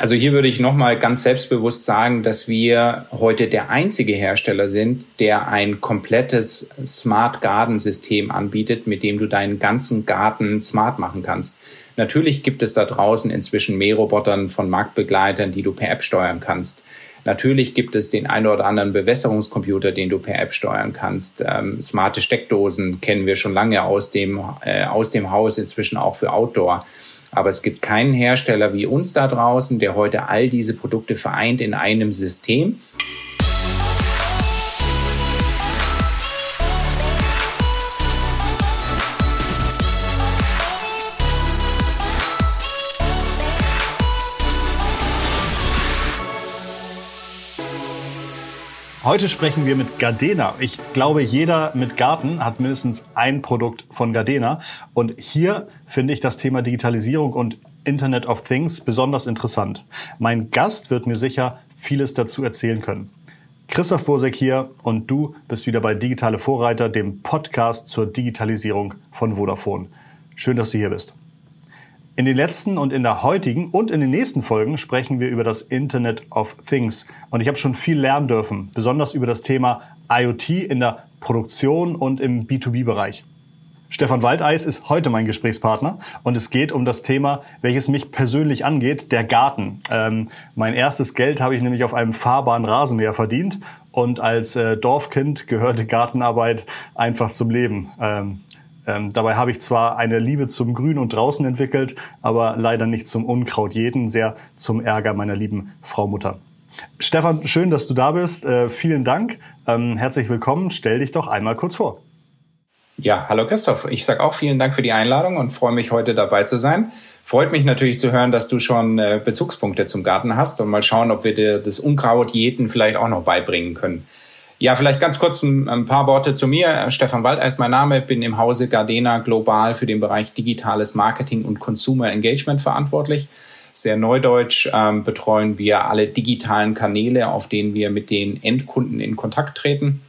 Also hier würde ich nochmal ganz selbstbewusst sagen, dass wir heute der einzige Hersteller sind, der ein komplettes Smart Garden System anbietet, mit dem du deinen ganzen Garten smart machen kannst. Natürlich gibt es da draußen inzwischen Mährobotern von Marktbegleitern, die du per App steuern kannst. Natürlich gibt es den einen oder anderen Bewässerungscomputer, den du per App steuern kannst. Ähm, smarte Steckdosen kennen wir schon lange aus dem, äh, aus dem Haus, inzwischen auch für Outdoor. Aber es gibt keinen Hersteller wie uns da draußen, der heute all diese Produkte vereint in einem System. Heute sprechen wir mit Gardena. Ich glaube, jeder mit Garten hat mindestens ein Produkt von Gardena. Und hier finde ich das Thema Digitalisierung und Internet of Things besonders interessant. Mein Gast wird mir sicher vieles dazu erzählen können. Christoph Bosek hier und du bist wieder bei Digitale Vorreiter, dem Podcast zur Digitalisierung von Vodafone. Schön, dass du hier bist. In den letzten und in der heutigen und in den nächsten Folgen sprechen wir über das Internet of Things. Und ich habe schon viel lernen dürfen, besonders über das Thema IoT in der Produktion und im B2B-Bereich. Stefan Waldeis ist heute mein Gesprächspartner und es geht um das Thema, welches mich persönlich angeht, der Garten. Ähm, mein erstes Geld habe ich nämlich auf einem fahrbaren Rasenmäher verdient und als äh, Dorfkind gehörte Gartenarbeit einfach zum Leben. Ähm, ähm, dabei habe ich zwar eine Liebe zum Grün und draußen entwickelt, aber leider nicht zum Unkraut jeden, sehr zum Ärger meiner lieben Frau Mutter. Stefan, schön, dass du da bist. Äh, vielen Dank. Ähm, herzlich willkommen. Stell dich doch einmal kurz vor. Ja, hallo Christoph. Ich sage auch vielen Dank für die Einladung und freue mich heute dabei zu sein. Freut mich natürlich zu hören, dass du schon äh, Bezugspunkte zum Garten hast und mal schauen, ob wir dir das Unkraut jeden vielleicht auch noch beibringen können. Ja, vielleicht ganz kurz ein, ein, paar Worte zu mir. Stefan Waldeis ist mein Name, bin im Hause Gardena global für den Bereich digitales Marketing und Consumer Engagement verantwortlich. Sehr neudeutsch ähm, betreuen wir alle digitalen Kanäle, auf denen wir mit den Endkunden in Kontakt treten.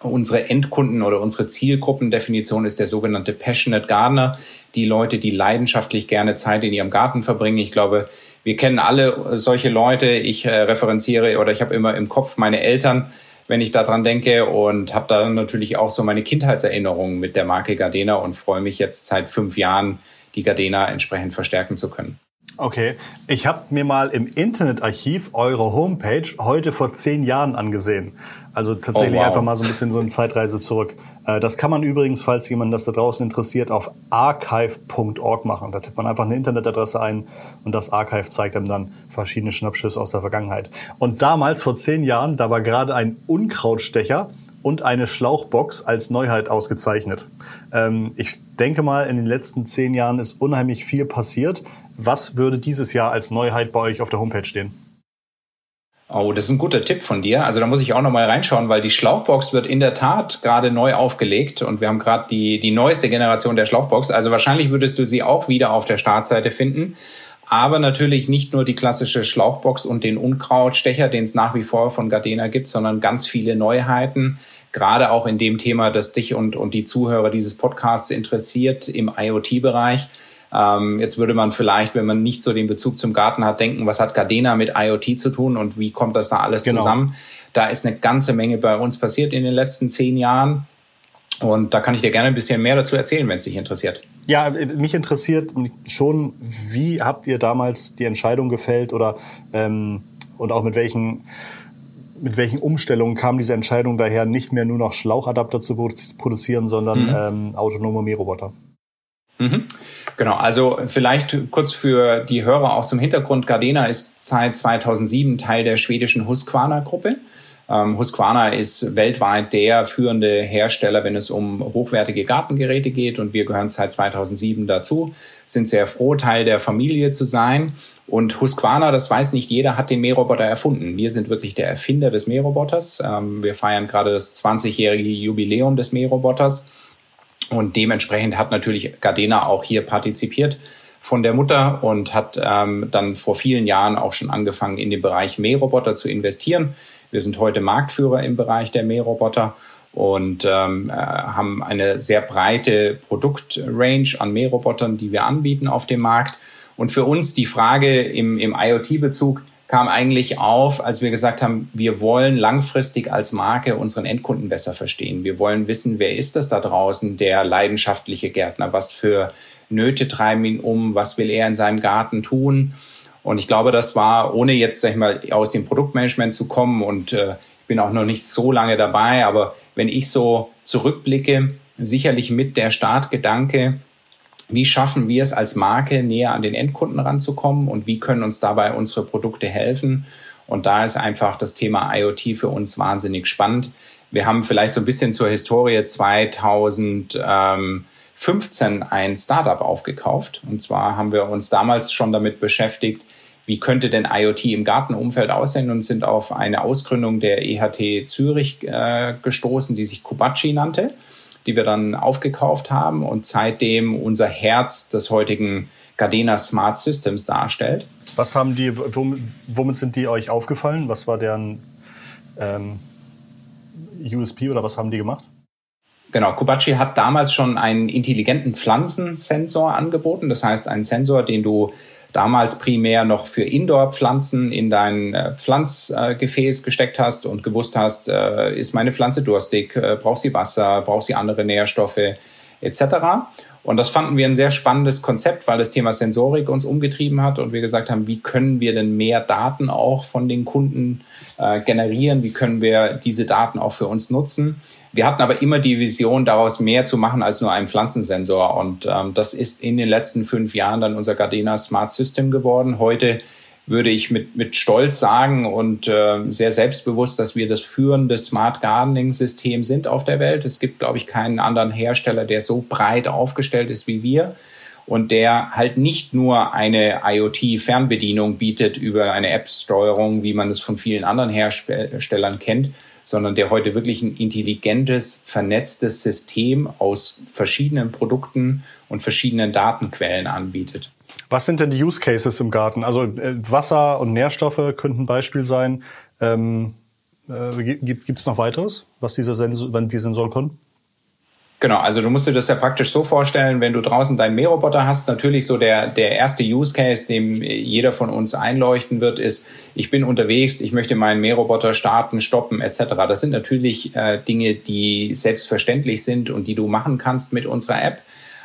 Unsere Endkunden oder unsere Zielgruppendefinition ist der sogenannte Passionate Gardener, die Leute, die leidenschaftlich gerne Zeit in ihrem Garten verbringen. Ich glaube, wir kennen alle solche Leute. Ich äh, referenziere oder ich habe immer im Kopf meine Eltern, wenn ich daran denke und habe da natürlich auch so meine Kindheitserinnerungen mit der Marke Gardena und freue mich jetzt seit fünf Jahren, die Gardena entsprechend verstärken zu können. Okay, ich habe mir mal im Internetarchiv eure Homepage heute vor zehn Jahren angesehen. Also tatsächlich oh, wow. einfach mal so ein bisschen so eine Zeitreise zurück. Äh, das kann man übrigens, falls jemand das da draußen interessiert, auf archive.org machen. Da tippt man einfach eine Internetadresse ein und das Archive zeigt einem dann verschiedene Schnappschüsse aus der Vergangenheit. Und damals, vor zehn Jahren, da war gerade ein Unkrautstecher und eine Schlauchbox als Neuheit ausgezeichnet. Ähm, ich denke mal, in den letzten zehn Jahren ist unheimlich viel passiert. Was würde dieses Jahr als Neuheit bei euch auf der Homepage stehen? Oh, das ist ein guter Tipp von dir. Also da muss ich auch noch mal reinschauen, weil die Schlauchbox wird in der Tat gerade neu aufgelegt und wir haben gerade die, die neueste Generation der Schlauchbox. Also wahrscheinlich würdest du sie auch wieder auf der Startseite finden. Aber natürlich nicht nur die klassische Schlauchbox und den Unkrautstecher, den es nach wie vor von Gardena gibt, sondern ganz viele Neuheiten. Gerade auch in dem Thema, das dich und, und die Zuhörer dieses Podcasts interessiert im IoT-Bereich. Ähm, jetzt würde man vielleicht, wenn man nicht so den Bezug zum Garten hat, denken, was hat Gardena mit IoT zu tun und wie kommt das da alles genau. zusammen? Da ist eine ganze Menge bei uns passiert in den letzten zehn Jahren. Und da kann ich dir gerne ein bisschen mehr dazu erzählen, wenn es dich interessiert. Ja, mich interessiert schon, wie habt ihr damals die Entscheidung gefällt oder ähm, und auch mit welchen mit welchen Umstellungen kam diese Entscheidung daher, nicht mehr nur noch Schlauchadapter zu produzieren, sondern mhm. ähm, autonome Mähroboter? Mhm. Genau, also vielleicht kurz für die Hörer auch zum Hintergrund. Gardena ist seit 2007 Teil der schwedischen Husqvarna-Gruppe. Ähm, Husqvarna ist weltweit der führende Hersteller, wenn es um hochwertige Gartengeräte geht und wir gehören seit 2007 dazu, sind sehr froh, Teil der Familie zu sein. Und Husqvarna, das weiß nicht jeder, hat den Mähroboter erfunden. Wir sind wirklich der Erfinder des Mähroboters. Ähm, wir feiern gerade das 20-jährige Jubiläum des Mähroboters. Und dementsprechend hat natürlich Gardena auch hier partizipiert von der Mutter und hat ähm, dann vor vielen Jahren auch schon angefangen, in den Bereich Mähroboter zu investieren. Wir sind heute Marktführer im Bereich der Mähroboter und ähm, äh, haben eine sehr breite Produktrange an Mährobotern, die wir anbieten auf dem Markt. Und für uns die Frage im, im IoT-Bezug kam eigentlich auf, als wir gesagt haben, wir wollen langfristig als Marke unseren Endkunden besser verstehen. Wir wollen wissen, wer ist das da draußen, der leidenschaftliche Gärtner? Was für Nöte treiben ihn um? Was will er in seinem Garten tun? Und ich glaube, das war, ohne jetzt, sag ich mal, aus dem Produktmanagement zu kommen und äh, ich bin auch noch nicht so lange dabei, aber wenn ich so zurückblicke, sicherlich mit der Startgedanke, wie schaffen wir es als Marke näher an den Endkunden ranzukommen und wie können uns dabei unsere Produkte helfen? Und da ist einfach das Thema IoT für uns wahnsinnig spannend. Wir haben vielleicht so ein bisschen zur Historie 2015 ein Startup aufgekauft. Und zwar haben wir uns damals schon damit beschäftigt, wie könnte denn IoT im Gartenumfeld aussehen und sind auf eine Ausgründung der EHT Zürich äh, gestoßen, die sich Kubachi nannte, die wir dann aufgekauft haben und seitdem unser Herz des heutigen Gardena Smart Systems darstellt. Was haben die, womit sind die euch aufgefallen? Was war deren ähm, USP oder was haben die gemacht? Genau, Kubachi hat damals schon einen intelligenten Pflanzensensor angeboten. Das heißt, einen Sensor, den du damals primär noch für Indoor-Pflanzen in dein äh, Pflanzgefäß gesteckt hast und gewusst hast, äh, ist meine Pflanze durstig, äh, braucht sie Wasser, braucht sie andere Nährstoffe etc. Und das fanden wir ein sehr spannendes Konzept, weil das Thema Sensorik uns umgetrieben hat und wir gesagt haben, wie können wir denn mehr Daten auch von den Kunden generieren, wie können wir diese Daten auch für uns nutzen. Wir hatten aber immer die Vision, daraus mehr zu machen als nur einen Pflanzensensor. Und ähm, das ist in den letzten fünf Jahren dann unser Gardena Smart System geworden. Heute würde ich mit, mit Stolz sagen und äh, sehr selbstbewusst, dass wir das führende Smart Gardening System sind auf der Welt. Es gibt, glaube ich, keinen anderen Hersteller, der so breit aufgestellt ist wie wir und der halt nicht nur eine IoT-Fernbedienung bietet über eine App-Steuerung, wie man es von vielen anderen Herstellern kennt, sondern der heute wirklich ein intelligentes, vernetztes System aus verschiedenen Produkten und verschiedenen Datenquellen anbietet. Was sind denn die Use Cases im Garten? Also äh, Wasser und Nährstoffe könnten ein Beispiel sein. Ähm, äh, Gibt es noch weiteres, was diese Sensor, die Sensoren können? Genau, also du musst dir das ja praktisch so vorstellen, wenn du draußen deinen Mähroboter hast, natürlich so der, der erste Use Case, dem jeder von uns einleuchten wird, ist, ich bin unterwegs, ich möchte meinen Mähroboter starten, stoppen etc. Das sind natürlich äh, Dinge, die selbstverständlich sind und die du machen kannst mit unserer App.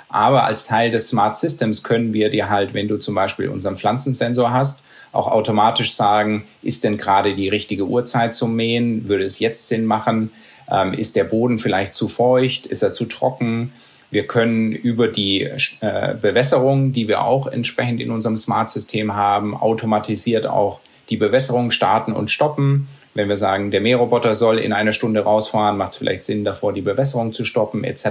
Aber als Teil des Smart Systems können wir dir halt, wenn du zum Beispiel unseren Pflanzensensor hast, auch automatisch sagen, ist denn gerade die richtige Uhrzeit zum Mähen? Würde es jetzt Sinn machen? Ähm, ist der Boden vielleicht zu feucht? Ist er zu trocken? Wir können über die äh, Bewässerung, die wir auch entsprechend in unserem Smart-System haben, automatisiert auch die Bewässerung starten und stoppen. Wenn wir sagen, der Mähroboter soll in einer Stunde rausfahren, macht es vielleicht Sinn, davor die Bewässerung zu stoppen, etc.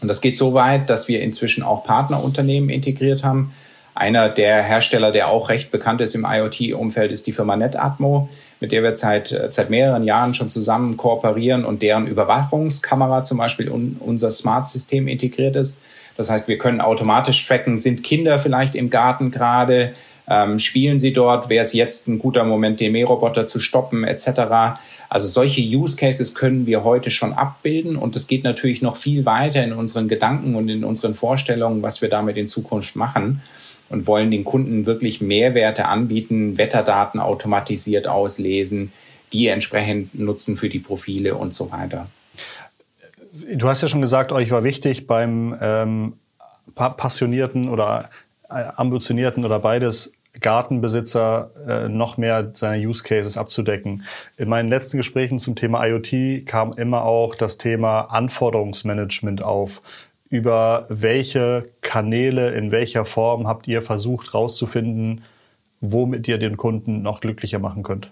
Und das geht so weit, dass wir inzwischen auch Partnerunternehmen integriert haben. Einer der Hersteller, der auch recht bekannt ist im IoT-Umfeld, ist die Firma NetAtmo, mit der wir seit, seit mehreren Jahren schon zusammen kooperieren und deren Überwachungskamera zum Beispiel in unser Smart-System integriert ist. Das heißt, wir können automatisch tracken, sind Kinder vielleicht im Garten gerade, ähm, spielen sie dort, wäre es jetzt ein guter Moment, den Mähroboter zu stoppen etc. Also solche Use Cases können wir heute schon abbilden und es geht natürlich noch viel weiter in unseren Gedanken und in unseren Vorstellungen, was wir damit in Zukunft machen und wollen den Kunden wirklich Mehrwerte anbieten, Wetterdaten automatisiert auslesen, die entsprechend nutzen für die Profile und so weiter. Du hast ja schon gesagt, euch war wichtig beim ähm, passionierten oder äh, ambitionierten oder beides Gartenbesitzer äh, noch mehr seine Use Cases abzudecken. In meinen letzten Gesprächen zum Thema IoT kam immer auch das Thema Anforderungsmanagement auf. Über welche Kanäle, in welcher Form habt ihr versucht herauszufinden, womit ihr den Kunden noch glücklicher machen könnt?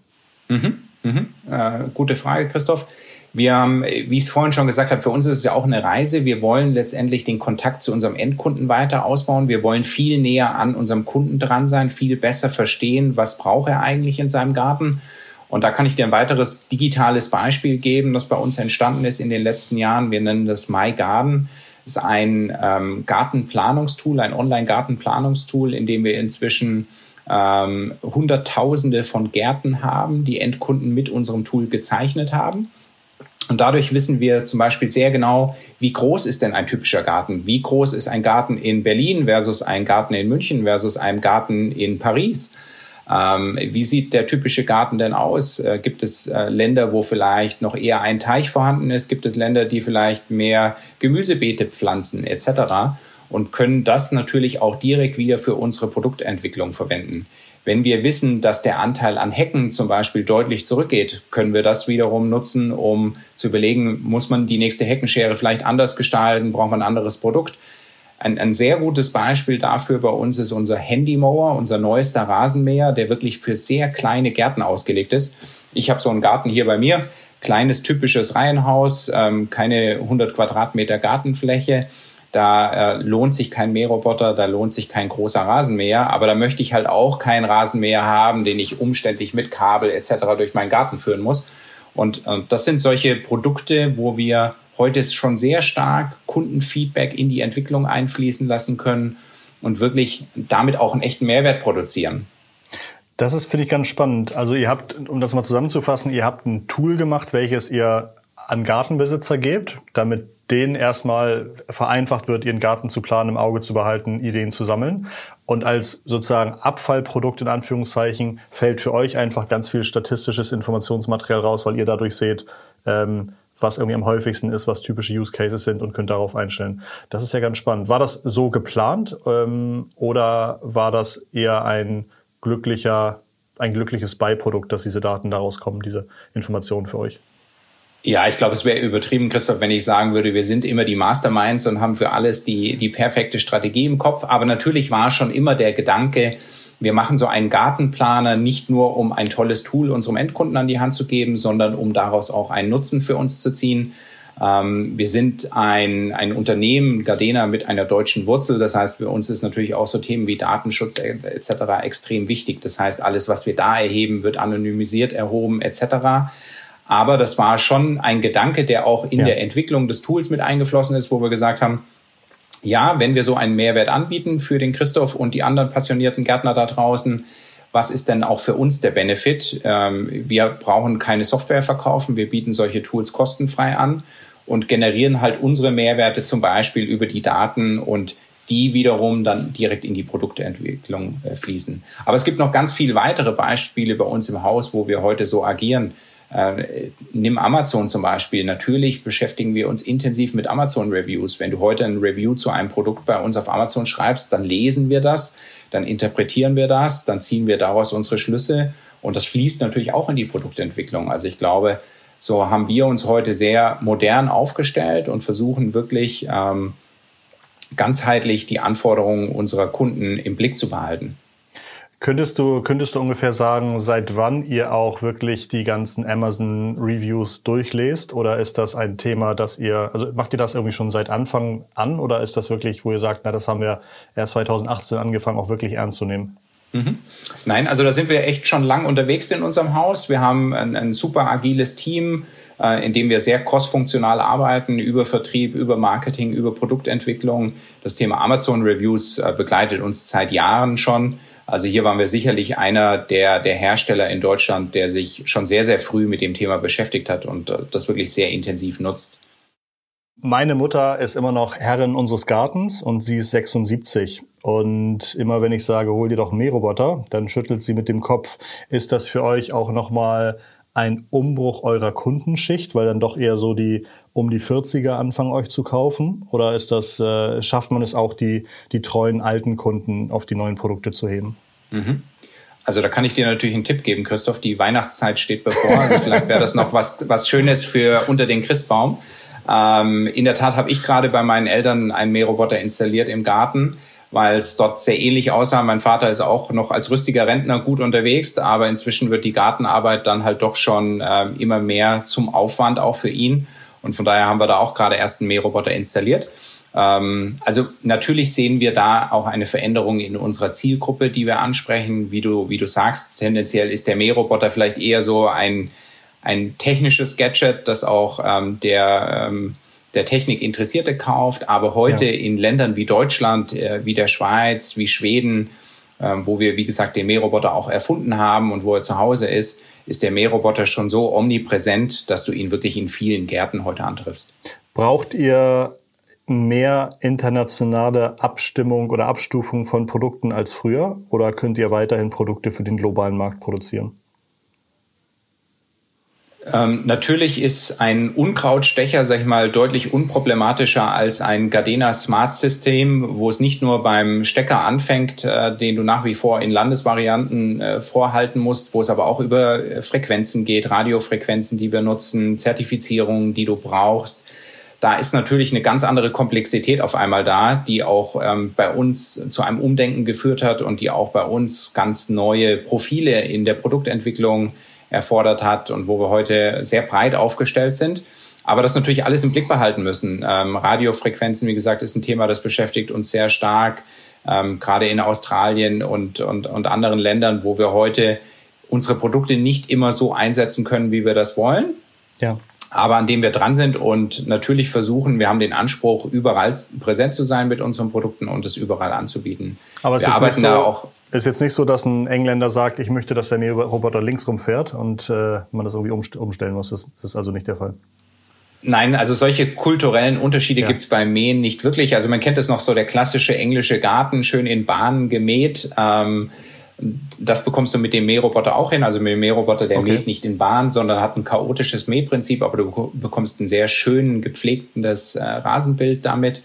Mhm, mhm. Äh, gute Frage, Christoph. Wir haben, wie ich es vorhin schon gesagt habe, für uns ist es ja auch eine Reise. Wir wollen letztendlich den Kontakt zu unserem Endkunden weiter ausbauen. Wir wollen viel näher an unserem Kunden dran sein, viel besser verstehen, was braucht er eigentlich in seinem Garten. Und da kann ich dir ein weiteres digitales Beispiel geben, das bei uns entstanden ist in den letzten Jahren. Wir nennen das My Garden. Ist ein ähm, Gartenplanungstool, ein Online-Gartenplanungstool, in dem wir inzwischen ähm, Hunderttausende von Gärten haben, die Endkunden mit unserem Tool gezeichnet haben. Und dadurch wissen wir zum Beispiel sehr genau, wie groß ist denn ein typischer Garten? Wie groß ist ein Garten in Berlin versus ein Garten in München versus ein Garten in Paris? Ähm, wie sieht der typische Garten denn aus? Äh, gibt es äh, Länder, wo vielleicht noch eher ein Teich vorhanden ist? Gibt es Länder, die vielleicht mehr Gemüsebeete pflanzen etc.? Und können das natürlich auch direkt wieder für unsere Produktentwicklung verwenden. Wenn wir wissen, dass der Anteil an Hecken zum Beispiel deutlich zurückgeht, können wir das wiederum nutzen, um zu überlegen, muss man die nächste Heckenschere vielleicht anders gestalten, braucht man ein anderes Produkt. Ein, ein sehr gutes Beispiel dafür bei uns ist unser Handymower, unser neuester Rasenmäher, der wirklich für sehr kleine Gärten ausgelegt ist. Ich habe so einen Garten hier bei mir, kleines typisches Reihenhaus, ähm, keine 100 Quadratmeter Gartenfläche da äh, lohnt sich kein Mähroboter, da lohnt sich kein großer Rasenmäher, aber da möchte ich halt auch keinen Rasenmäher haben, den ich umständlich mit Kabel etc. durch meinen Garten führen muss. Und, und das sind solche Produkte, wo wir heute schon sehr stark Kundenfeedback in die Entwicklung einfließen lassen können und wirklich damit auch einen echten Mehrwert produzieren. Das ist, finde ich, ganz spannend. Also ihr habt, um das mal zusammenzufassen, ihr habt ein Tool gemacht, welches ihr an Gartenbesitzer gebt, damit denen erstmal vereinfacht wird, ihren Garten zu planen, im Auge zu behalten, Ideen zu sammeln. Und als sozusagen Abfallprodukt in Anführungszeichen fällt für euch einfach ganz viel statistisches Informationsmaterial raus, weil ihr dadurch seht, ähm, was irgendwie am häufigsten ist, was typische Use Cases sind und könnt darauf einstellen. Das ist ja ganz spannend. War das so geplant ähm, oder war das eher ein glücklicher, ein glückliches Beiprodukt, dass diese Daten daraus kommen, diese Informationen für euch? Ja, ich glaube, es wäre übertrieben, Christoph, wenn ich sagen würde, wir sind immer die Masterminds und haben für alles die, die perfekte Strategie im Kopf. Aber natürlich war schon immer der Gedanke, wir machen so einen Gartenplaner nicht nur, um ein tolles Tool unserem Endkunden an die Hand zu geben, sondern um daraus auch einen Nutzen für uns zu ziehen. Ähm, wir sind ein, ein Unternehmen, Gardena, mit einer deutschen Wurzel. Das heißt, für uns ist natürlich auch so Themen wie Datenschutz etc. extrem wichtig. Das heißt, alles, was wir da erheben, wird anonymisiert erhoben etc. Aber das war schon ein Gedanke, der auch in ja. der Entwicklung des Tools mit eingeflossen ist, wo wir gesagt haben, ja, wenn wir so einen Mehrwert anbieten für den Christoph und die anderen passionierten Gärtner da draußen, was ist denn auch für uns der Benefit? Ähm, wir brauchen keine Software verkaufen, wir bieten solche Tools kostenfrei an und generieren halt unsere Mehrwerte zum Beispiel über die Daten und die wiederum dann direkt in die Produktentwicklung äh, fließen. Aber es gibt noch ganz viele weitere Beispiele bei uns im Haus, wo wir heute so agieren. Äh, nimm Amazon zum Beispiel. Natürlich beschäftigen wir uns intensiv mit Amazon-Reviews. Wenn du heute ein Review zu einem Produkt bei uns auf Amazon schreibst, dann lesen wir das, dann interpretieren wir das, dann ziehen wir daraus unsere Schlüsse und das fließt natürlich auch in die Produktentwicklung. Also ich glaube, so haben wir uns heute sehr modern aufgestellt und versuchen wirklich ähm, ganzheitlich die Anforderungen unserer Kunden im Blick zu behalten. Könntest du, könntest du ungefähr sagen, seit wann ihr auch wirklich die ganzen Amazon-Reviews durchlest? Oder ist das ein Thema, das ihr, also macht ihr das irgendwie schon seit Anfang an? Oder ist das wirklich, wo ihr sagt, na, das haben wir erst 2018 angefangen, auch wirklich ernst zu nehmen? Mhm. Nein, also da sind wir echt schon lang unterwegs in unserem Haus. Wir haben ein, ein super agiles Team, äh, in dem wir sehr crossfunktional arbeiten, über Vertrieb, über Marketing, über Produktentwicklung. Das Thema Amazon Reviews äh, begleitet uns seit Jahren schon. Also hier waren wir sicherlich einer der, der Hersteller in Deutschland, der sich schon sehr, sehr früh mit dem Thema beschäftigt hat und äh, das wirklich sehr intensiv nutzt. Meine Mutter ist immer noch Herrin unseres Gartens und sie ist 76. Und immer wenn ich sage, hol dir doch einen Mähroboter, dann schüttelt sie mit dem Kopf. Ist das für euch auch nochmal ein Umbruch eurer Kundenschicht, weil dann doch eher so die um die 40er anfangen euch zu kaufen? Oder ist das, äh, schafft man es auch, die, die treuen alten Kunden auf die neuen Produkte zu heben? Mhm. Also da kann ich dir natürlich einen Tipp geben, Christoph. Die Weihnachtszeit steht bevor. Also vielleicht wäre das noch was, was Schönes für unter den Christbaum. Ähm, in der Tat habe ich gerade bei meinen Eltern einen Mähroboter installiert im Garten weil es dort sehr ähnlich aussah. Mein Vater ist auch noch als rüstiger Rentner gut unterwegs, aber inzwischen wird die Gartenarbeit dann halt doch schon äh, immer mehr zum Aufwand auch für ihn. Und von daher haben wir da auch gerade erst einen Mähroboter installiert. Ähm, also natürlich sehen wir da auch eine Veränderung in unserer Zielgruppe, die wir ansprechen. Wie du, wie du sagst, tendenziell ist der Mähroboter vielleicht eher so ein, ein technisches Gadget, das auch ähm, der ähm, der Technik Interessierte kauft. Aber heute ja. in Ländern wie Deutschland, äh, wie der Schweiz, wie Schweden, äh, wo wir, wie gesagt, den Mähroboter auch erfunden haben und wo er zu Hause ist, ist der Mähroboter schon so omnipräsent, dass du ihn wirklich in vielen Gärten heute antriffst. Braucht ihr mehr internationale Abstimmung oder Abstufung von Produkten als früher oder könnt ihr weiterhin Produkte für den globalen Markt produzieren? Ähm, natürlich ist ein Unkrautstecher, sag ich mal, deutlich unproblematischer als ein Gardena Smart System, wo es nicht nur beim Stecker anfängt, äh, den du nach wie vor in Landesvarianten äh, vorhalten musst, wo es aber auch über äh, Frequenzen geht, Radiofrequenzen, die wir nutzen, Zertifizierungen, die du brauchst. Da ist natürlich eine ganz andere Komplexität auf einmal da, die auch ähm, bei uns zu einem Umdenken geführt hat und die auch bei uns ganz neue Profile in der Produktentwicklung erfordert hat und wo wir heute sehr breit aufgestellt sind. Aber das natürlich alles im Blick behalten müssen. Ähm, Radiofrequenzen, wie gesagt, ist ein Thema, das beschäftigt uns sehr stark, ähm, gerade in Australien und, und, und anderen Ländern, wo wir heute unsere Produkte nicht immer so einsetzen können, wie wir das wollen. Ja. Aber an dem wir dran sind und natürlich versuchen, wir haben den Anspruch, überall präsent zu sein mit unseren Produkten und es überall anzubieten. Aber es wir arbeiten so, da auch ist jetzt nicht so, dass ein Engländer sagt, ich möchte, dass der Mähroboter links rumfährt und äh, man das irgendwie umstellen muss. Das, das, ist also nicht der Fall. Nein, also solche kulturellen Unterschiede ja. gibt's beim Mähen nicht wirklich. Also man kennt es noch so, der klassische englische Garten, schön in Bahnen gemäht. Ähm, das bekommst du mit dem Mähroboter auch hin. Also mit dem Mähroboter, der okay. mäht nicht in Bahn, sondern hat ein chaotisches Mähprinzip, aber du bekommst ein sehr schön gepflegtes äh, Rasenbild damit.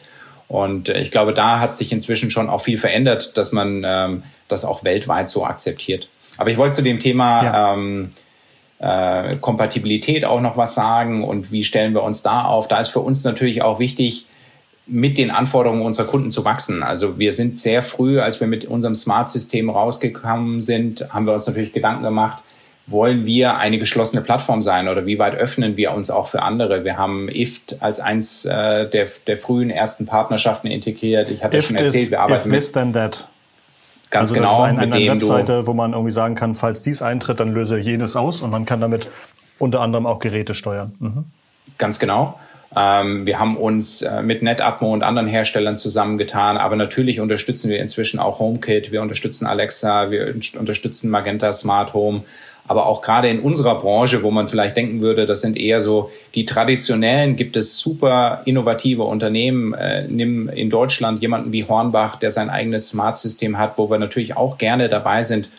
Und äh, ich glaube, da hat sich inzwischen schon auch viel verändert, dass man ähm, das auch weltweit so akzeptiert. Aber ich wollte zu dem Thema ja. ähm, äh, Kompatibilität auch noch was sagen und wie stellen wir uns da auf. Da ist für uns natürlich auch wichtig, mit den Anforderungen unserer Kunden zu wachsen. Also wir sind sehr früh, als wir mit unserem Smart-System rausgekommen sind, haben wir uns natürlich Gedanken gemacht, wollen wir eine geschlossene Plattform sein oder wie weit öffnen wir uns auch für andere? Wir haben IFT als eins äh, der, der frühen ersten Partnerschaften integriert. Ich hatte IFT schon erzählt, wir arbeiten if mit. This, then that. Ganz also genau. Das ist ein, eine Webseite, wo man irgendwie sagen kann, falls dies eintritt, dann löse jenes aus und man kann damit unter anderem auch Geräte steuern. Mhm. Ganz genau. Ähm, wir haben uns äh, mit NetAtmo und anderen Herstellern zusammengetan, aber natürlich unterstützen wir inzwischen auch HomeKit, wir unterstützen Alexa, wir unterstützen Magenta Smart Home. Aber auch gerade in unserer Branche, wo man vielleicht denken würde, das sind eher so die traditionellen, gibt es super innovative Unternehmen. Äh, nimm in Deutschland jemanden wie Hornbach, der sein eigenes Smart-System hat, wo wir natürlich auch gerne dabei sind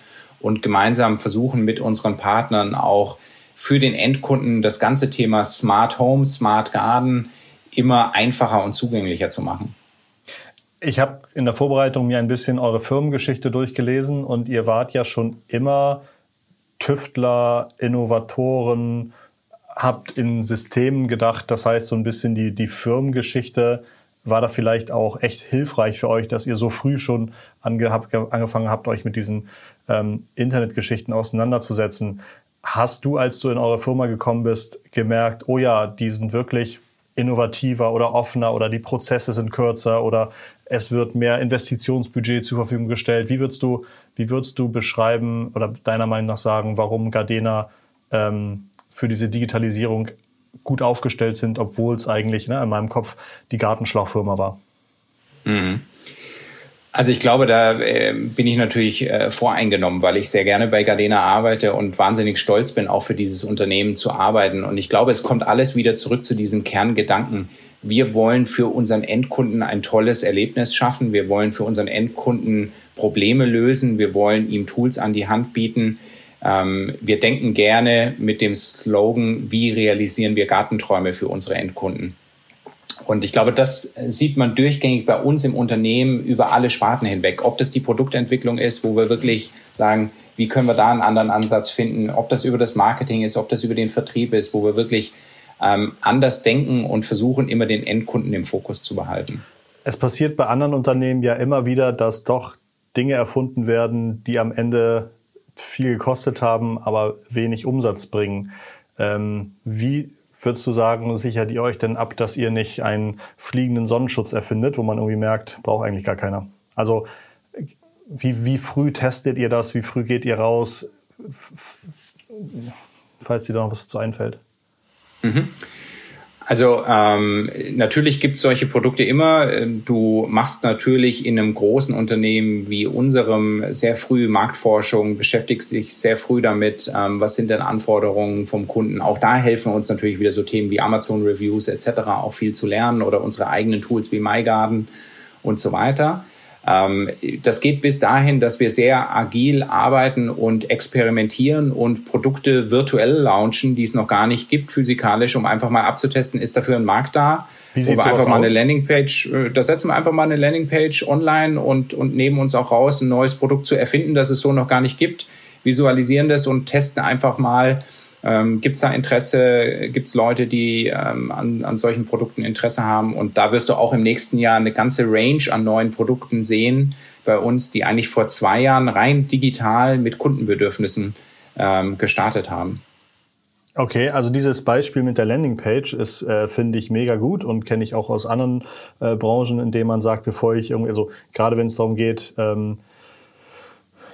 und gemeinsam versuchen mit unseren Partnern auch für den Endkunden das ganze Thema Smart Home, Smart Garden immer einfacher und zugänglicher zu machen. Ich habe in der Vorbereitung mir ein bisschen eure Firmengeschichte durchgelesen und ihr wart ja schon immer Tüftler, Innovatoren, habt in Systemen gedacht. Das heißt, so ein bisschen die, die Firmengeschichte war da vielleicht auch echt hilfreich für euch, dass ihr so früh schon angefangen habt, euch mit diesen ähm, Internetgeschichten auseinanderzusetzen. Hast du, als du in eure Firma gekommen bist, gemerkt, oh ja, die sind wirklich innovativer oder offener oder die Prozesse sind kürzer oder es wird mehr Investitionsbudget zur Verfügung gestellt. Wie würdest du, wie würdest du beschreiben oder deiner Meinung nach sagen, warum Gardena ähm, für diese Digitalisierung gut aufgestellt sind, obwohl es eigentlich ne, in meinem Kopf die Gartenschlauchfirma war? Mhm. Also ich glaube, da äh, bin ich natürlich äh, voreingenommen, weil ich sehr gerne bei Gardena arbeite und wahnsinnig stolz bin, auch für dieses Unternehmen zu arbeiten. Und ich glaube, es kommt alles wieder zurück zu diesem Kerngedanken. Wir wollen für unseren Endkunden ein tolles Erlebnis schaffen. Wir wollen für unseren Endkunden Probleme lösen. Wir wollen ihm Tools an die Hand bieten. Ähm, wir denken gerne mit dem Slogan, wie realisieren wir Gartenträume für unsere Endkunden? Und ich glaube, das sieht man durchgängig bei uns im Unternehmen über alle Sparten hinweg. Ob das die Produktentwicklung ist, wo wir wirklich sagen, wie können wir da einen anderen Ansatz finden, ob das über das Marketing ist, ob das über den Vertrieb ist, wo wir wirklich ähm, anders denken und versuchen, immer den Endkunden im Fokus zu behalten. Es passiert bei anderen Unternehmen ja immer wieder, dass doch Dinge erfunden werden, die am Ende viel gekostet haben, aber wenig Umsatz bringen. Ähm, wie würdest du sagen, sichert ihr euch denn ab, dass ihr nicht einen fliegenden Sonnenschutz erfindet, wo man irgendwie merkt, braucht eigentlich gar keiner? Also wie, wie früh testet ihr das? Wie früh geht ihr raus? Falls dir da noch was dazu einfällt. Mhm. Also ähm, natürlich gibt es solche Produkte immer. Du machst natürlich in einem großen Unternehmen wie unserem sehr früh Marktforschung, beschäftigst dich sehr früh damit, ähm, was sind denn Anforderungen vom Kunden. Auch da helfen uns natürlich wieder so Themen wie Amazon Reviews etc. auch viel zu lernen oder unsere eigenen Tools wie MyGarden und so weiter. Ähm, das geht bis dahin, dass wir sehr agil arbeiten und experimentieren und Produkte virtuell launchen, die es noch gar nicht gibt, physikalisch, um einfach mal abzutesten, ist dafür ein Markt da? Wie sieht einfach mal eine Landingpage, äh, da setzen wir einfach mal eine Landingpage online und, und nehmen uns auch raus, ein neues Produkt zu erfinden, das es so noch gar nicht gibt, visualisieren das und testen einfach mal, ähm, Gibt es da Interesse? Gibt es Leute, die ähm, an, an solchen Produkten Interesse haben? Und da wirst du auch im nächsten Jahr eine ganze Range an neuen Produkten sehen bei uns, die eigentlich vor zwei Jahren rein digital mit Kundenbedürfnissen ähm, gestartet haben. Okay, also dieses Beispiel mit der Landingpage ist, äh, finde ich, mega gut und kenne ich auch aus anderen äh, Branchen, in denen man sagt, bevor ich irgendwie, also gerade wenn es darum geht, ähm,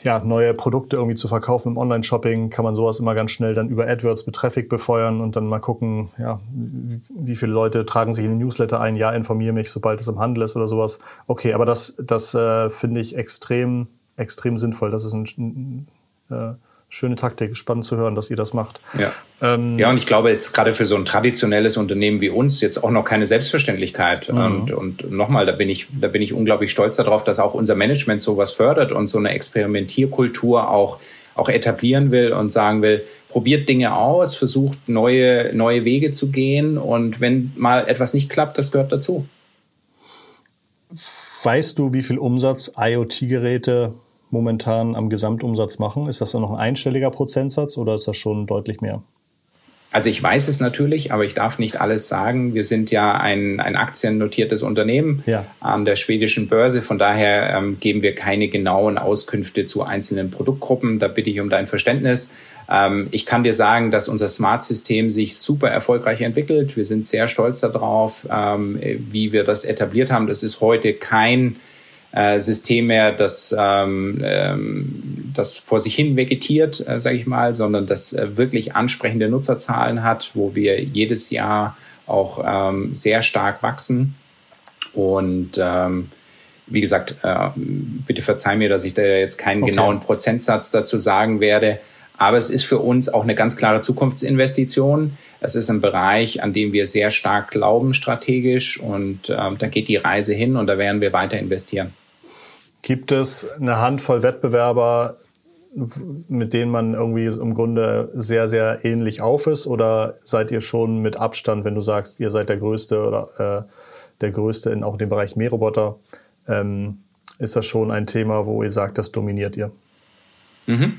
ja, neue Produkte irgendwie zu verkaufen im Online-Shopping, kann man sowas immer ganz schnell dann über AdWords mit Traffic befeuern und dann mal gucken, ja, wie viele Leute tragen sich in den Newsletter ein, ja, informiere mich, sobald es im Handel ist oder sowas. Okay, aber das, das äh, finde ich extrem, extrem sinnvoll. Das ist ein, äh, schöne Taktik. Spannend zu hören, dass ihr das macht. Ja, ähm, ja und ich glaube jetzt gerade für so ein traditionelles Unternehmen wie uns jetzt auch noch keine Selbstverständlichkeit. Mhm. Und, und nochmal, da bin ich, da bin ich unglaublich stolz darauf, dass auch unser Management sowas fördert und so eine Experimentierkultur auch auch etablieren will und sagen will, probiert Dinge aus, versucht neue, neue Wege zu gehen und wenn mal etwas nicht klappt, das gehört dazu. Weißt du, wie viel Umsatz IoT-Geräte momentan am Gesamtumsatz machen? Ist das dann noch ein einstelliger Prozentsatz oder ist das schon deutlich mehr? Also ich weiß es natürlich, aber ich darf nicht alles sagen. Wir sind ja ein, ein aktiennotiertes Unternehmen ja. an der schwedischen Börse. Von daher ähm, geben wir keine genauen Auskünfte zu einzelnen Produktgruppen. Da bitte ich um dein Verständnis. Ähm, ich kann dir sagen, dass unser Smart-System sich super erfolgreich entwickelt. Wir sind sehr stolz darauf, ähm, wie wir das etabliert haben. Das ist heute kein äh, System mehr, das, ähm, ähm, das vor sich hin vegetiert, äh, sage ich mal, sondern das äh, wirklich ansprechende Nutzerzahlen hat, wo wir jedes Jahr auch ähm, sehr stark wachsen. Und ähm, wie gesagt, äh, bitte verzeih mir, dass ich da jetzt keinen okay. genauen Prozentsatz dazu sagen werde. Aber es ist für uns auch eine ganz klare Zukunftsinvestition. Es ist ein Bereich, an dem wir sehr stark glauben strategisch und äh, da geht die Reise hin und da werden wir weiter investieren. Gibt es eine Handvoll Wettbewerber, mit denen man irgendwie im Grunde sehr, sehr ähnlich auf ist? Oder seid ihr schon mit Abstand, wenn du sagst, ihr seid der Größte oder äh, der Größte in auch dem Bereich Mähroboter, ähm, ist das schon ein Thema, wo ihr sagt, das dominiert ihr? Mhm.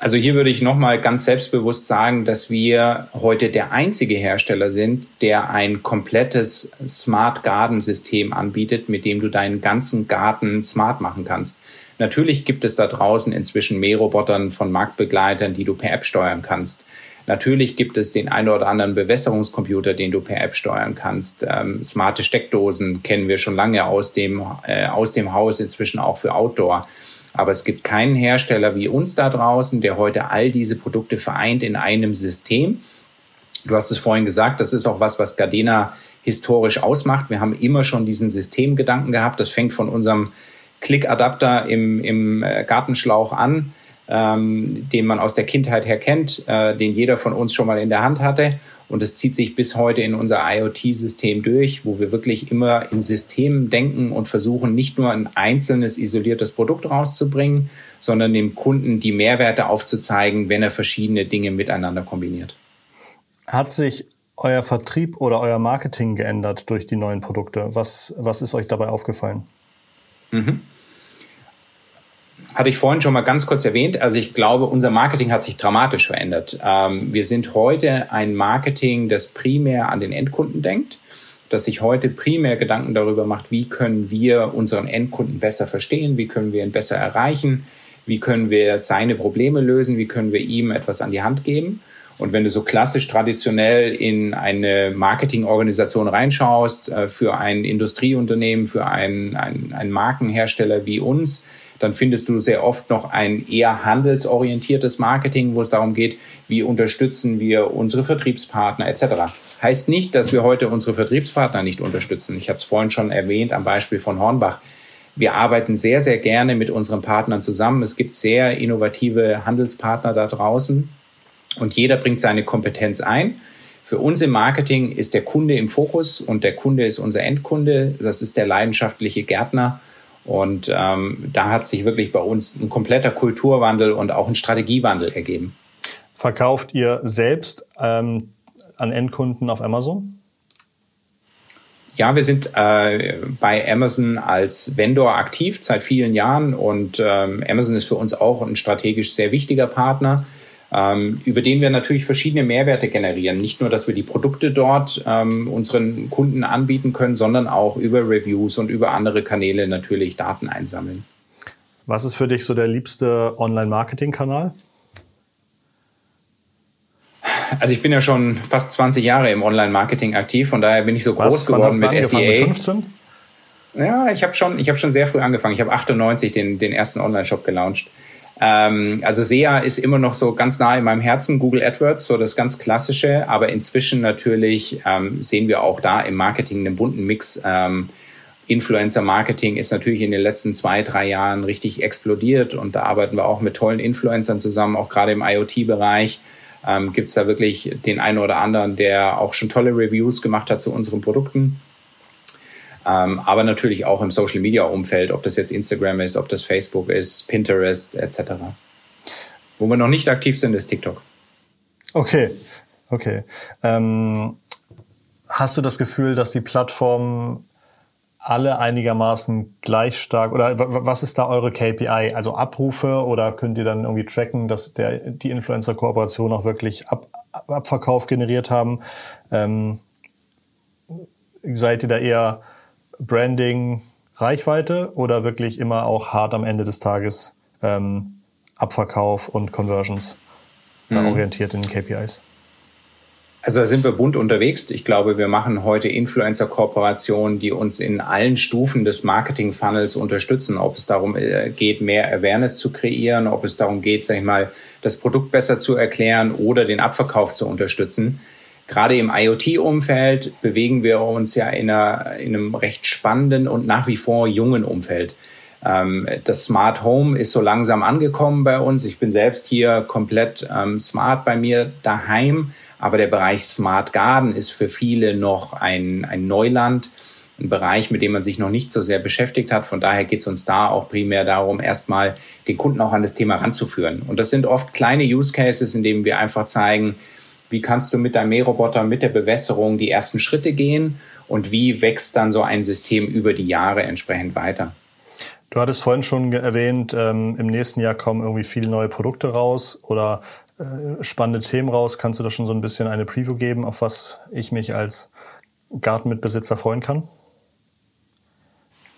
Also hier würde ich nochmal ganz selbstbewusst sagen, dass wir heute der einzige Hersteller sind, der ein komplettes Smart Garden System anbietet, mit dem du deinen ganzen Garten smart machen kannst. Natürlich gibt es da draußen inzwischen Mährobotern von Marktbegleitern, die du per App steuern kannst. Natürlich gibt es den einen oder anderen Bewässerungscomputer, den du per App steuern kannst. Ähm, smarte Steckdosen kennen wir schon lange aus dem, äh, aus dem Haus, inzwischen auch für Outdoor. Aber es gibt keinen Hersteller wie uns da draußen, der heute all diese Produkte vereint in einem System. Du hast es vorhin gesagt, das ist auch was, was Gardena historisch ausmacht. Wir haben immer schon diesen Systemgedanken gehabt. Das fängt von unserem Click-Adapter im, im äh, Gartenschlauch an, ähm, den man aus der Kindheit her kennt, äh, den jeder von uns schon mal in der Hand hatte. Und es zieht sich bis heute in unser IoT-System durch, wo wir wirklich immer in Systemen denken und versuchen, nicht nur ein einzelnes isoliertes Produkt rauszubringen, sondern dem Kunden die Mehrwerte aufzuzeigen, wenn er verschiedene Dinge miteinander kombiniert. Hat sich euer Vertrieb oder euer Marketing geändert durch die neuen Produkte? Was, was ist euch dabei aufgefallen? Mhm hatte ich vorhin schon mal ganz kurz erwähnt. Also ich glaube, unser Marketing hat sich dramatisch verändert. Ähm, wir sind heute ein Marketing, das primär an den Endkunden denkt, das sich heute primär Gedanken darüber macht, wie können wir unseren Endkunden besser verstehen, wie können wir ihn besser erreichen, wie können wir seine Probleme lösen, wie können wir ihm etwas an die Hand geben. Und wenn du so klassisch traditionell in eine Marketingorganisation reinschaust, äh, für ein Industrieunternehmen, für einen, einen, einen Markenhersteller wie uns, dann findest du sehr oft noch ein eher handelsorientiertes Marketing, wo es darum geht, wie unterstützen wir unsere Vertriebspartner etc. Heißt nicht, dass wir heute unsere Vertriebspartner nicht unterstützen. Ich hatte es vorhin schon erwähnt am Beispiel von Hornbach. Wir arbeiten sehr, sehr gerne mit unseren Partnern zusammen. Es gibt sehr innovative Handelspartner da draußen und jeder bringt seine Kompetenz ein. Für uns im Marketing ist der Kunde im Fokus und der Kunde ist unser Endkunde. Das ist der leidenschaftliche Gärtner. Und ähm, da hat sich wirklich bei uns ein kompletter Kulturwandel und auch ein Strategiewandel ergeben. Verkauft ihr selbst ähm, an Endkunden auf Amazon? Ja, wir sind äh, bei Amazon als Vendor aktiv seit vielen Jahren und ähm, Amazon ist für uns auch ein strategisch sehr wichtiger Partner, über den wir natürlich verschiedene Mehrwerte generieren. Nicht nur, dass wir die Produkte dort ähm, unseren Kunden anbieten können, sondern auch über Reviews und über andere Kanäle natürlich Daten einsammeln. Was ist für dich so der liebste Online-Marketing-Kanal? Also ich bin ja schon fast 20 Jahre im Online-Marketing aktiv, von daher bin ich so groß Was, geworden mit SEA. Mit 15? Ja, ich habe schon, ich habe schon sehr früh angefangen. Ich habe 98 den, den ersten Online-Shop gelauncht. Ähm, also SEA ist immer noch so ganz nah in meinem Herzen. Google AdWords, so das ganz klassische. Aber inzwischen natürlich ähm, sehen wir auch da im Marketing einen bunten Mix. Ähm, Influencer-Marketing ist natürlich in den letzten zwei, drei Jahren richtig explodiert und da arbeiten wir auch mit tollen Influencern zusammen, auch gerade im IoT-Bereich ähm, gibt es da wirklich den einen oder anderen, der auch schon tolle Reviews gemacht hat zu unseren Produkten. Ähm, aber natürlich auch im Social Media Umfeld, ob das jetzt Instagram ist, ob das Facebook ist, Pinterest etc. Wo wir noch nicht aktiv sind, ist TikTok. Okay, okay. Ähm, hast du das Gefühl, dass die Plattform alle einigermaßen gleich stark oder was ist da eure KPI? Also Abrufe oder könnt ihr dann irgendwie tracken, dass der, die Influencer-Kooperation auch wirklich Ab, Abverkauf generiert haben? Ähm, seid ihr da eher Branding, Reichweite oder wirklich immer auch hart am Ende des Tages ähm, Abverkauf und Conversions mhm. orientiert in den KPIs? Also da sind wir bunt unterwegs. Ich glaube, wir machen heute Influencer-Kooperationen, die uns in allen Stufen des Marketing-Funnels unterstützen. Ob es darum äh, geht, mehr Awareness zu kreieren, ob es darum geht, sag ich mal, das Produkt besser zu erklären oder den Abverkauf zu unterstützen. Gerade im IoT-Umfeld bewegen wir uns ja in, einer, in einem recht spannenden und nach wie vor jungen Umfeld. Ähm, das Smart Home ist so langsam angekommen bei uns. Ich bin selbst hier komplett ähm, smart bei mir daheim aber der Bereich Smart Garden ist für viele noch ein, ein Neuland, ein Bereich, mit dem man sich noch nicht so sehr beschäftigt hat. Von daher geht es uns da auch primär darum, erstmal den Kunden auch an das Thema ranzuführen. Und das sind oft kleine Use Cases, in denen wir einfach zeigen, wie kannst du mit deinem Mähroboter, mit der Bewässerung die ersten Schritte gehen und wie wächst dann so ein System über die Jahre entsprechend weiter. Du hattest vorhin schon erwähnt, ähm, im nächsten Jahr kommen irgendwie viele neue Produkte raus oder äh, spannende Themen raus. Kannst du da schon so ein bisschen eine Preview geben, auf was ich mich als Gartenmitbesitzer freuen kann?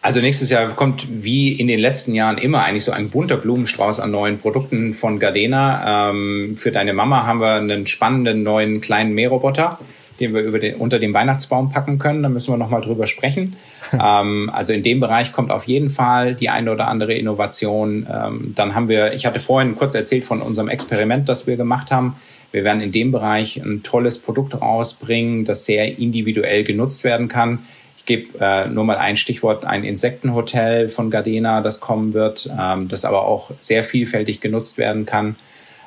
Also nächstes Jahr kommt wie in den letzten Jahren immer eigentlich so ein bunter Blumenstrauß an neuen Produkten von Gardena. Ähm, für deine Mama haben wir einen spannenden neuen kleinen Mähroboter den wir den, unter den Weihnachtsbaum packen können. Da müssen wir nochmal drüber sprechen. ähm, also in dem Bereich kommt auf jeden Fall die eine oder andere Innovation. Ähm, dann haben wir, ich hatte vorhin kurz erzählt von unserem Experiment, das wir gemacht haben. Wir werden in dem Bereich ein tolles Produkt rausbringen, das sehr individuell genutzt werden kann. Ich gebe äh, nur mal ein Stichwort, ein Insektenhotel von Gardena, das kommen wird, ähm, das aber auch sehr vielfältig genutzt werden kann.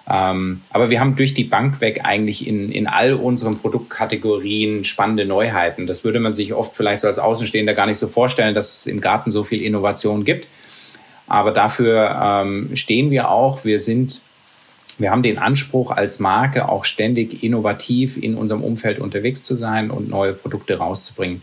Ähm, aber wir haben durch die Bank weg eigentlich in, in all unseren Produktkategorien spannende Neuheiten. Das würde man sich oft vielleicht so als Außenstehender gar nicht so vorstellen, dass es im Garten so viel Innovation gibt. Aber dafür ähm, stehen wir auch. Wir sind, wir haben den Anspruch als Marke auch ständig innovativ in unserem Umfeld unterwegs zu sein und neue Produkte rauszubringen.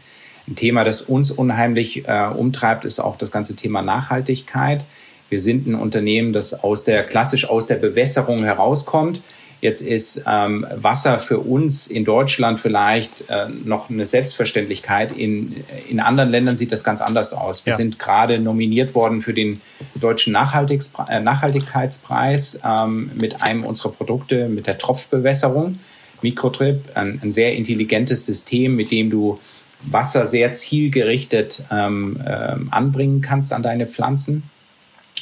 Ein Thema, das uns unheimlich äh, umtreibt, ist auch das ganze Thema Nachhaltigkeit. Wir sind ein Unternehmen, das aus der klassisch aus der Bewässerung herauskommt. Jetzt ist ähm, Wasser für uns in Deutschland vielleicht äh, noch eine Selbstverständlichkeit. In, in anderen Ländern sieht das ganz anders aus. Wir ja. sind gerade nominiert worden für den deutschen äh, Nachhaltigkeitspreis ähm, mit einem unserer Produkte, mit der Tropfbewässerung. Mikrotrip, ein, ein sehr intelligentes System, mit dem du Wasser sehr zielgerichtet ähm, ähm, anbringen kannst an deine Pflanzen.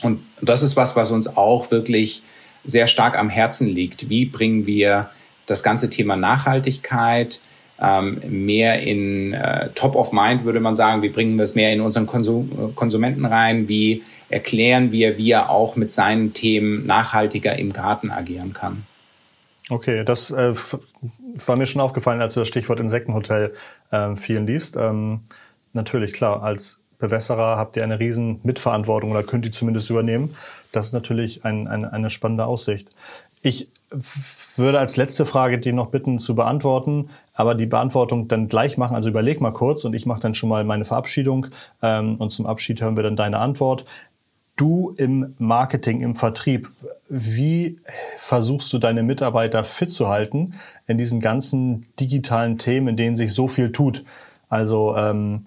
Und das ist was, was uns auch wirklich sehr stark am Herzen liegt. Wie bringen wir das ganze Thema Nachhaltigkeit ähm, mehr in äh, Top of Mind, würde man sagen. Wie bringen wir es mehr in unseren Konsum Konsumenten rein? Wie erklären wir, wie er auch mit seinen Themen nachhaltiger im Garten agieren kann? Okay, das äh, war mir schon aufgefallen, als du das Stichwort Insektenhotel äh, vielen liest. Ähm, natürlich, klar, als Bewässerer habt ihr eine riesen Mitverantwortung oder könnt ihr zumindest übernehmen. Das ist natürlich ein, ein, eine spannende Aussicht. Ich würde als letzte Frage die noch bitten zu beantworten, aber die Beantwortung dann gleich machen. Also überleg mal kurz und ich mache dann schon mal meine Verabschiedung ähm, und zum Abschied hören wir dann deine Antwort. Du im Marketing, im Vertrieb, wie versuchst du deine Mitarbeiter fit zu halten in diesen ganzen digitalen Themen, in denen sich so viel tut? Also ähm,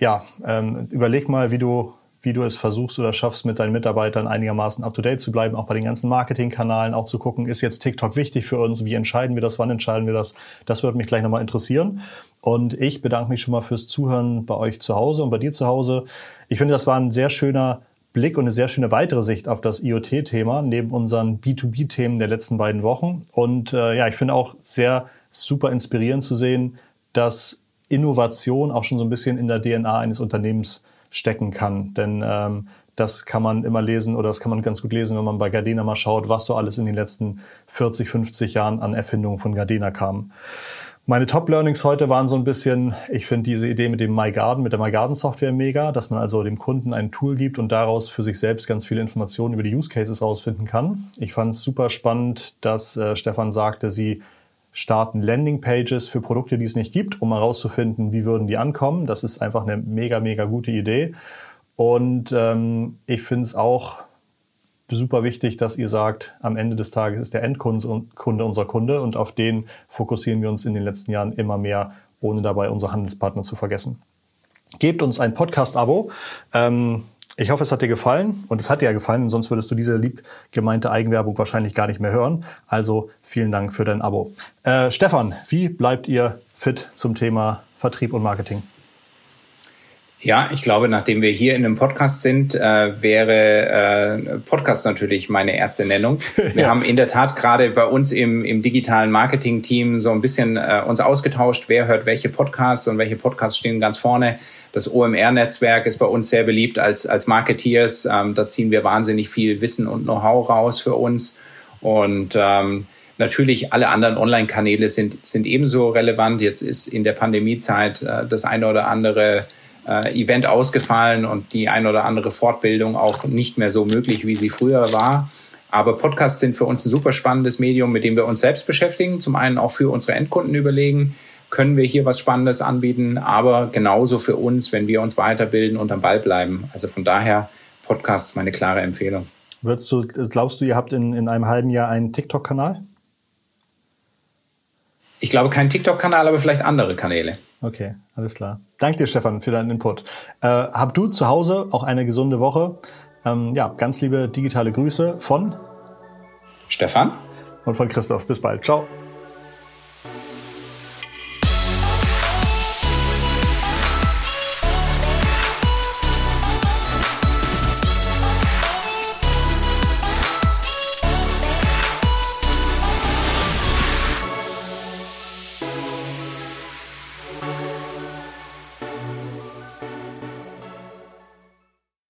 ja, ähm, überleg mal, wie du wie du es versuchst oder schaffst, mit deinen Mitarbeitern einigermaßen up-to-date zu bleiben, auch bei den ganzen Marketingkanalen, auch zu gucken, ist jetzt TikTok wichtig für uns, wie entscheiden wir das, wann entscheiden wir das, das würde mich gleich nochmal interessieren. Und ich bedanke mich schon mal fürs Zuhören bei euch zu Hause und bei dir zu Hause. Ich finde, das war ein sehr schöner Blick und eine sehr schöne weitere Sicht auf das IoT-Thema, neben unseren B2B-Themen der letzten beiden Wochen. Und äh, ja, ich finde auch sehr super inspirierend zu sehen, dass Innovation auch schon so ein bisschen in der DNA eines Unternehmens stecken kann. Denn ähm, das kann man immer lesen oder das kann man ganz gut lesen, wenn man bei Gardena mal schaut, was so alles in den letzten 40, 50 Jahren an Erfindungen von Gardena kam. Meine Top-Learnings heute waren so ein bisschen, ich finde diese Idee mit dem MyGarden, mit der MyGarden-Software mega, dass man also dem Kunden ein Tool gibt und daraus für sich selbst ganz viele Informationen über die Use Cases rausfinden kann. Ich fand es super spannend, dass äh, Stefan sagte, sie starten Landingpages für Produkte, die es nicht gibt, um herauszufinden, wie würden die ankommen. Das ist einfach eine mega, mega gute Idee. Und ähm, ich finde es auch super wichtig, dass ihr sagt, am Ende des Tages ist der Endkunde Kunde unser Kunde und auf den fokussieren wir uns in den letzten Jahren immer mehr, ohne dabei unsere Handelspartner zu vergessen. Gebt uns ein Podcast-Abo. Ähm, ich hoffe, es hat dir gefallen und es hat dir ja gefallen, sonst würdest du diese lieb gemeinte Eigenwerbung wahrscheinlich gar nicht mehr hören. Also vielen Dank für dein Abo. Äh, Stefan, wie bleibt ihr fit zum Thema Vertrieb und Marketing? Ja, ich glaube, nachdem wir hier in einem Podcast sind, äh, wäre äh, Podcast natürlich meine erste Nennung. Wir ja. haben in der Tat gerade bei uns im, im digitalen Marketing-Team so ein bisschen äh, uns ausgetauscht, wer hört welche Podcasts und welche Podcasts stehen ganz vorne. Das OMR-Netzwerk ist bei uns sehr beliebt als, als Marketeers. Ähm, da ziehen wir wahnsinnig viel Wissen und Know-how raus für uns. Und ähm, natürlich alle anderen Online-Kanäle sind, sind ebenso relevant. Jetzt ist in der Pandemiezeit äh, das eine oder andere äh, Event ausgefallen und die ein oder andere Fortbildung auch nicht mehr so möglich, wie sie früher war. Aber Podcasts sind für uns ein super spannendes Medium, mit dem wir uns selbst beschäftigen. Zum einen auch für unsere Endkunden überlegen, können wir hier was Spannendes anbieten, aber genauso für uns, wenn wir uns weiterbilden und am Ball bleiben. Also von daher Podcasts meine klare Empfehlung. Würdest du, glaubst du, ihr habt in, in einem halben Jahr einen TikTok-Kanal? Ich glaube keinen TikTok-Kanal, aber vielleicht andere Kanäle. Okay, alles klar. Danke dir, Stefan, für deinen Input. Äh, hab du zu Hause auch eine gesunde Woche. Ähm, ja, ganz liebe digitale Grüße von Stefan und von Christoph. Bis bald. Ciao.